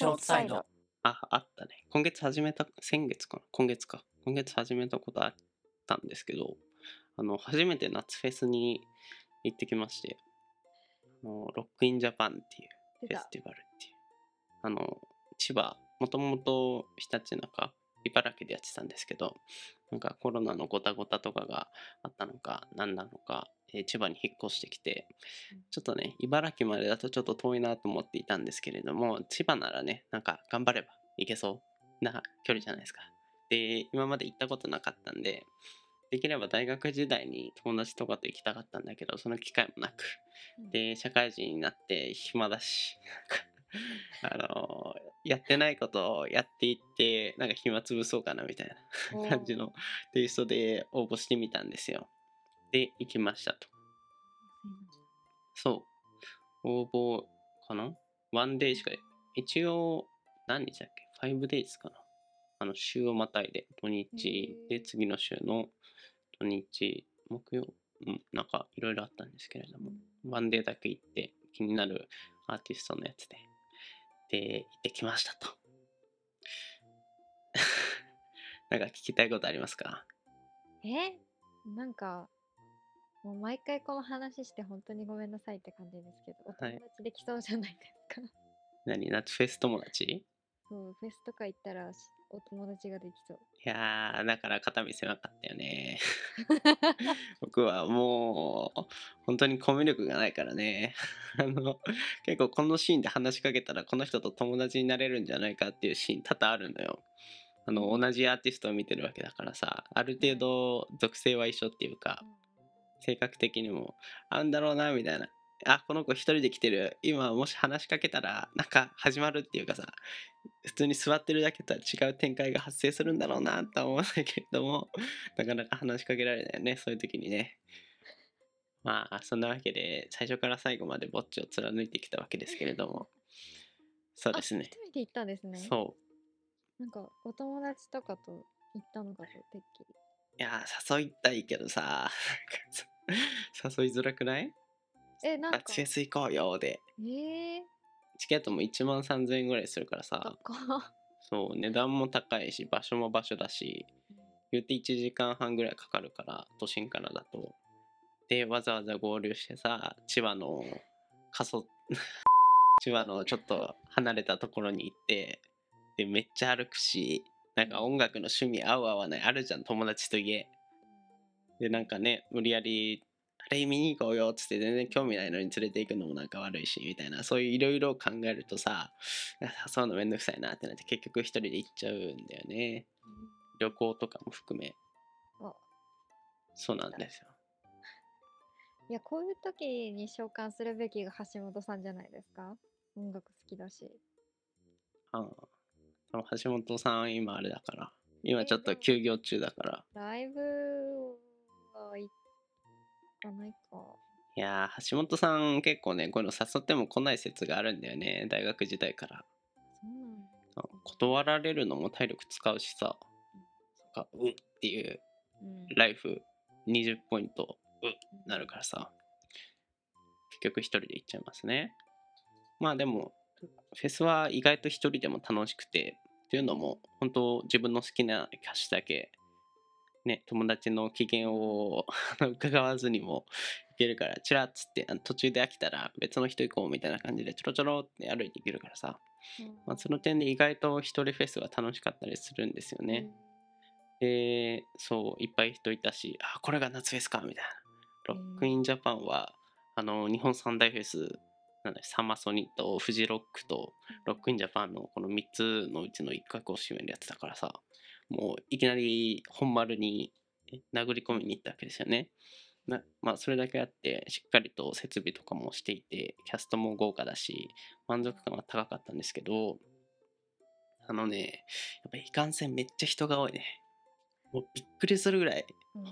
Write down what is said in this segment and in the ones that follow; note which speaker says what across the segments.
Speaker 1: ショートサイド。
Speaker 2: あ、あったね。今月始めた、先月かな？今月か。今月始めたことあったんですけど、あの、初めて夏フェスに行ってきまして、あのロックインジャパンっていうフェスティバルっていう、あの、千葉、もともとひたちなか、茨城でやってたんですけど、なんかコロナのごたごたとかがあったのか、何なのか、えー千葉に引っ越してきて、ちょっとね、茨城までだとちょっと遠いなと思っていたんですけれども、千葉ならね、なんか頑張れば行けそうな距離じゃないですか。で、今まで行ったことなかったんで、できれば大学時代に友達とかと行きたかったんだけど、その機会もなく、で、社会人になって暇だし、あのやってないことをやっていって、なんか暇つぶそうかなみたいな感じのテイストで応募してみたんですよ。で、行きましたと。そう。応募かな？ワンデーしか、一応、何日だっけ ?5 デイズかな？あの、週をまたいで、土日
Speaker 1: へ
Speaker 2: で、次の週の土日、木曜、うん、なんかいろいろあったんですけれども、ワンデーだけ行って気になるアーティストのやつで、で、行ってきましたと。なんか聞きたいことありますか？
Speaker 1: え？なんか、もう毎回この話して本当にごめんなさいって感じですけど、お
Speaker 2: はい
Speaker 1: 友達できそうじゃないですか。
Speaker 2: 何？夏フェス友達？
Speaker 1: そう、フェスとか行ったらしお友達ができそう。
Speaker 2: いやー、だから肩身狭かったよね。僕はもう、本当にコミュ力がないからね。あの、結構このシーンで話しかけたら、この人と友達になれるんじゃないかっていうシーン多々あるのよ。あの、同じアーティストを見てるわけだからさ、ある程度属性は一緒っていうか、性格的にも合うんだろうなみたいな。あこの子一人で来てる。今もし話しかけたらなんか始まるっていうかさ普通に座ってるだけとは違う展開が発生するんだろうなとは思うんだけれどもなかなか話しかけられないよねそういう時にね。まあそんなわけで最初から最後までぼっちを貫いてきたわけですけれども。そうですね。
Speaker 1: あ初めて行ったんですね。
Speaker 2: そう。
Speaker 1: なんか、お友達とかと行ったのかと、てっきり。
Speaker 2: いやー誘いたいけどさ 誘いづらくない？
Speaker 1: え、なんか。
Speaker 2: 夏、フェス行こうよで。
Speaker 1: えー、
Speaker 2: チケットも1万3000円ぐらいするからさ。そう値段も高いし場所も場所だし言って1時間半ぐらいかかるから都心からだと。でわざわざ合流してさ千葉の過疎 千葉のちょっと離れたところに行ってでめっちゃ歩くしなんか音楽の趣味合う合わないあるじゃん友達といえでなんかね無理やりあれ見に行こうよっつって全然興味ないのに連れて行くのもなんか悪いしみたいなそういういろいろ考えるとさ誘うのめんどくさいなってなって結局一人で行っちゃうんだよね。旅行とかも含め。
Speaker 1: あ
Speaker 2: そうなんですよ。
Speaker 1: いや、こういう時に召喚するべきが橋本さんじゃないですか？音楽好きだし。
Speaker 2: ああ橋本さん今あれだから。今ちょっと休業中だから。
Speaker 1: ライブかないか。
Speaker 2: いやー橋本さん結構ねこういうの誘っても来ない説があるんだよね大学時代から。断られるのも体力使うしさ。うん。っていう
Speaker 1: うん。
Speaker 2: ライフ20ポイントうん。なるからさ。結局一人で行っちゃいますね。まあでもフェスは意外と一人でも楽しくてっていうのも本当自分の好きな歌詞だけね友達の機嫌を 伺わずにも行けるからチラッつって途中で飽きたら別の人行こうみたいな感じでちょろちょろって歩いていけるからさ、まあ、その点で意外と一人フェスは楽しかったりするんですよね、でそういっぱい人いたしあこれが夏フェスかみたいな。 ROCK IN JAPANはあの日本三大フェスなんだサマソニとフジロックと ROCK IN JAPANのこの3つのうちの一角を占めるやつだからさもういきなり本丸にえ殴り込みに行ったわけですよね。なまあそれだけあってしっかりと設備とかもしていてキャストも豪華だし満足感は高かったんですけどあのねやっぱいかんせんめっちゃ人が多いね。もうびっくりするぐらい
Speaker 1: うん。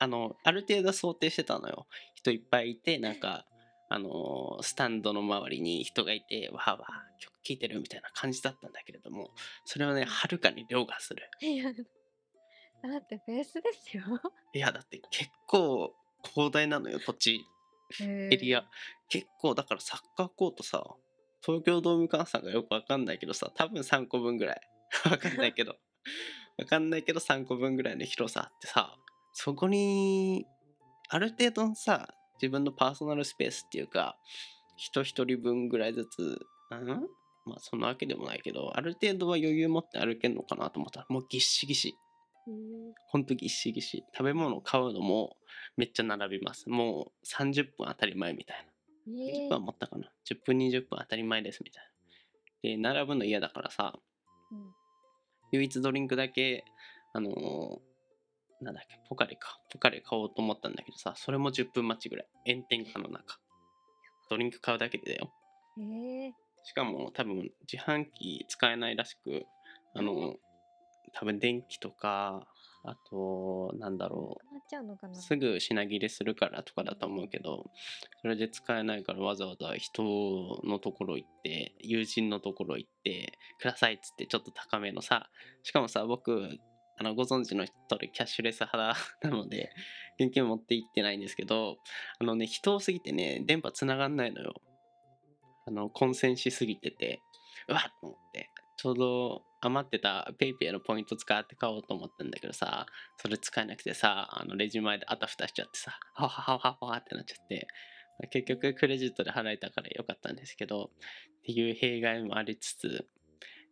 Speaker 2: あのある程度想定してたのよ。人いっぱいいてなんかあのスタンドの周りに人がいてわーわー曲聴いてるみたいな感じだったんだけれどもそれをねはるかに凌駕する。
Speaker 1: いや、だってフェスですよ。
Speaker 2: いやだって結構広大なのよ土地エリア。結構だからサッカーコートさ東京ドーム換算がよくわかんないけどさ多分3個分ぐらい。わかんないけど。わかんないけど3個分ぐらいの広さあってさそこにある程度のさ自分のパーソナルスペースっていうか人一人分ぐらいずつうん？まあそんなわけでもないけどある程度は余裕持って歩けんのかなと思ったらもうぎっしぎし。ほんとぎっしぎし。食べ物買うのもめっちゃ並びます。もう30分当たり前みたいな。20
Speaker 1: ええ
Speaker 2: 分は持ったかな。10分20分当たり前ですみたいな。で並ぶの嫌だからさ
Speaker 1: うん。
Speaker 2: 唯一ドリンクだけあのーなんだっけポカリか。ポカリ買おうと思ったんだけどさそれも10分待ちぐらい。炎天下の中。ドリンク買うだけでだよ。
Speaker 1: へえ
Speaker 2: しかも多分自販機使えないらしくあの多分電気とかあとなんだろ
Speaker 1: う
Speaker 2: すぐ品切れするからとかだと思うけどそれで使えないからわざわざ人のところ行って友人のところ行ってくださいっつってちょっと高めのさしかもさ僕あのご存知の通りキャッシュレス派 なので現金持って行ってないんですけどあのね人多すぎてね電波つながんないのよあの混戦しすぎててうわっと思ってちょうど余ってた PayPay のポイント使って買おうと思ったんだけどさそれ使えなくてさあのレジ前であたふたしちゃってさはわはわはってなっちゃって結局クレジットで払えたからよかったんですけどっていう弊害もありつつ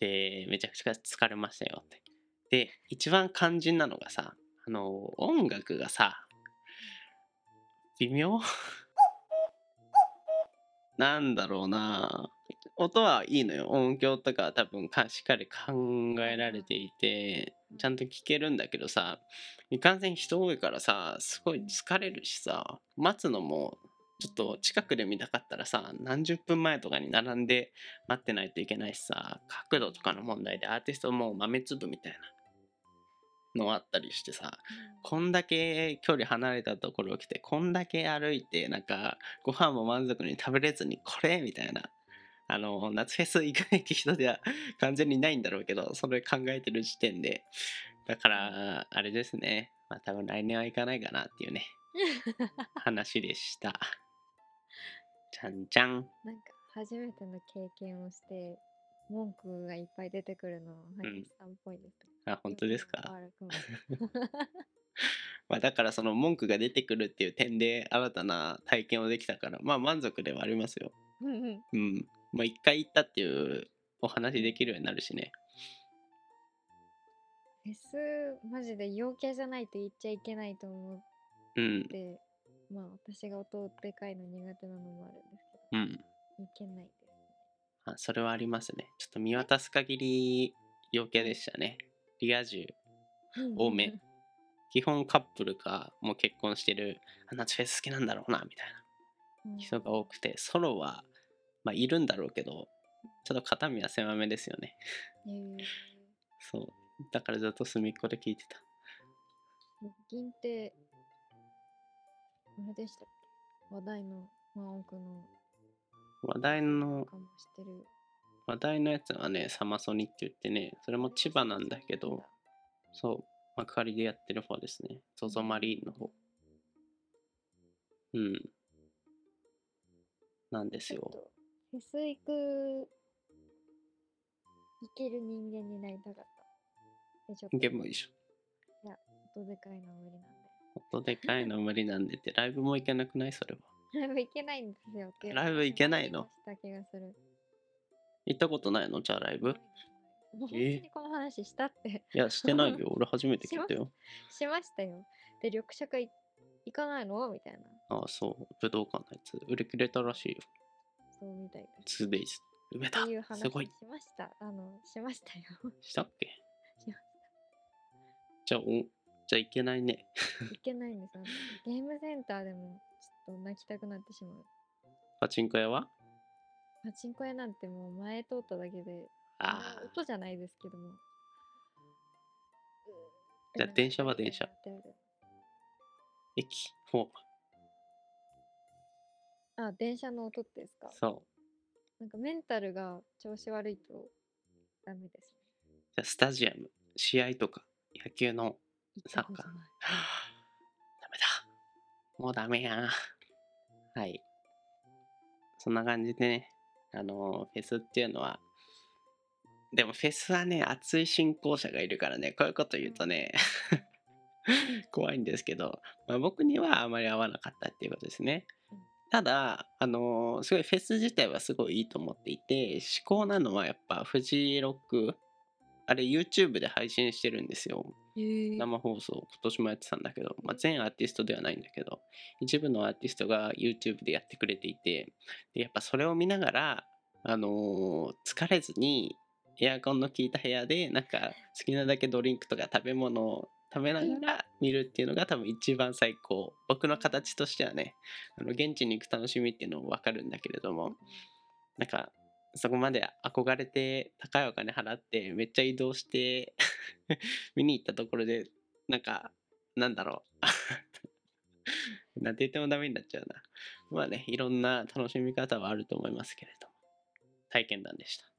Speaker 2: でめちゃくちゃ疲れましたよって。で一番肝心なのがさあの音楽がさ微妙？なんだろうな。音はいいのよ。音響とかは多分かしっかり考えられていてちゃんと聞けるんだけどさいかんせん人多いからさすごい疲れるしさ待つのもちょっと近くで見たかったらさ何十分前とかに並んで待ってないといけないしさ角度とかの問題でアーティストもう豆粒みたいなのあったりしてさこんだけ距離離れたところを来てこんだけ歩いてなんかご飯も満足に食べれずにこれみたいなあの夏フェス行かない人では完全にないんだろうけどそれ考えてる時点で。だからあれですね。まあ多分来年は行かないかなっていうね 話でした。ちゃんちゃん。
Speaker 1: なんか初めての経験をして文句がいっぱい出てくるのは林さんっぽいです、
Speaker 2: あ本当ですか？まあだからその文句が出てくるっていう点で新たな体験をできたからまあ満足ではありますよ。
Speaker 1: うんうん。
Speaker 2: うん。まあ一回行ったっていうお話できるようになるしね。
Speaker 1: フェスマジで陽キャじゃないと言っちゃいけないと思
Speaker 2: うん。
Speaker 1: ってまあ私が音でかいの苦手なのもあるんですけ
Speaker 2: うん。
Speaker 1: どいけないです
Speaker 2: あそれはありますね。ちょっと見渡す限り陽キャでしたね。リア充多め。基本カップルかもう結婚してる。あ夏フェス好きなんだろうなみたい
Speaker 1: うん。
Speaker 2: な人が多くてソロはまあいるんだろうけどちょっと肩身は狭めですよね。
Speaker 1: へー
Speaker 2: そう。だからずっと隅っこで聞いてた。
Speaker 1: 銀ってあれでしたっけ？話題のマンオクの
Speaker 2: 話題の話題のやつはねサマソニって言ってねそれも千葉なんだけどそう幕張でやってる方ですね。ZOZO マリーンの方。うん。なんですよ。
Speaker 1: フェス行く行ける人間になりたかった。
Speaker 2: ゲームいいでしょ。
Speaker 1: 音でかいのは無理なんで。
Speaker 2: 音でかいの無理なんでってライブも行けなくない？それは
Speaker 1: ライブ行けないんですよ
Speaker 2: ライブ行けないの？
Speaker 1: した気がする。
Speaker 2: 行ったことないの？じゃあライブ？
Speaker 1: もう本当にこの話したって。
Speaker 2: いやしてないよ。俺初めて聞いたよ。
Speaker 1: しましたよ。で緑茶会行かないの？みたいな。
Speaker 2: ああそう。武道館のやつ。売り切れたらしいよ。
Speaker 1: そうみたいです。
Speaker 2: 2days 埋めた。
Speaker 1: っていう話
Speaker 2: すごい
Speaker 1: しました。あのしましたよ。
Speaker 2: したっけ？
Speaker 1: しま
Speaker 2: じゃあおじゃあ行けないね。
Speaker 1: いけないんですゲームセンターでもと泣きたくなってしまう。
Speaker 2: パチンコ屋は？
Speaker 1: パチンコ屋なんてもう前通っただけで
Speaker 2: ああ
Speaker 1: ま音じゃないですけども。
Speaker 2: じゃあ電車は電車。駅ほ
Speaker 1: あ電車の音ってですか？
Speaker 2: う。そ
Speaker 1: なんかメンタルが調子悪いとダメです。
Speaker 2: うじゃあスタジアム。試合とか野球のサッ ダメだ。もうダメや。はいそんな感じでねあのフェスっていうのはでもフェスはね熱い信仰者がいるからねこういうこと言うとね 怖いんですけど、まあ、僕にはあまり合わなかったっていうことですね
Speaker 1: うん。
Speaker 2: ただ、あのすごいフェス自体はすごいいいと思っていて、至高なのはやっぱフジロック、あれ YouTube で配信してるんですよ。生放送、今年もやってたんだけど、まあ、全アーティストではないんだけど、一部のアーティストが YouTube でやってくれていて、でやっぱそれを見ながら、あのー疲れずにエアコンの効いた部屋で、なんか好きなだけドリンクとか食べ物を食べながら見るっていうのが多分一番最高。僕の形としてはね、あの現地に行く楽しみっていうのもわかるんだけれども、なんかそこまで憧れて高いお金払ってめっちゃ移動して 見に行ったところでなんかなんだろう。なんて言ってもダメになっちゃうな。まあねいろんな楽しみ方はあると思いますけれども。体験談でした。